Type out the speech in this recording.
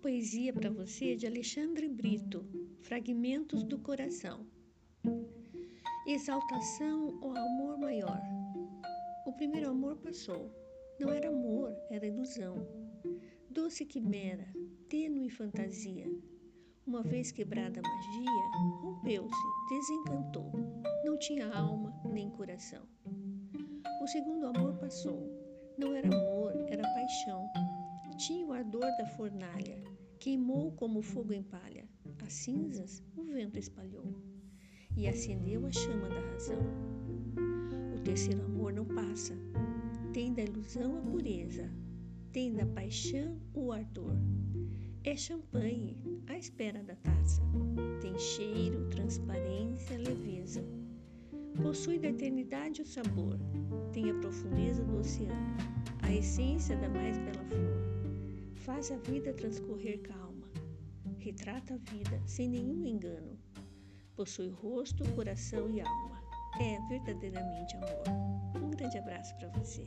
poesia para você de Alexandre Brito, Fragmentos do Coração. Exaltação ao amor maior. O primeiro amor passou. Não era amor, era ilusão. Doce quimera, tênue fantasia. Uma vez quebrada a magia, rompeu-se, desencantou. Não tinha alma nem coração. O segundo amor passou. Não era amor, ardor da fornalha, queimou como fogo em palha. As cinzas o vento espalhou e acendeu a chama da razão. O terceiro amor não passa, tem da ilusão a pureza, tem da paixão o ardor. É champanhe à espera da taça, tem cheiro, transparência, leveza. Possui da eternidade o sabor, tem a profundeza do oceano, a essência da mais bela flor Faz a vida transcorrer calma. Retrata a vida sem nenhum engano. Possui rosto, coração e alma. É verdadeiramente amor. Um grande abraço para você.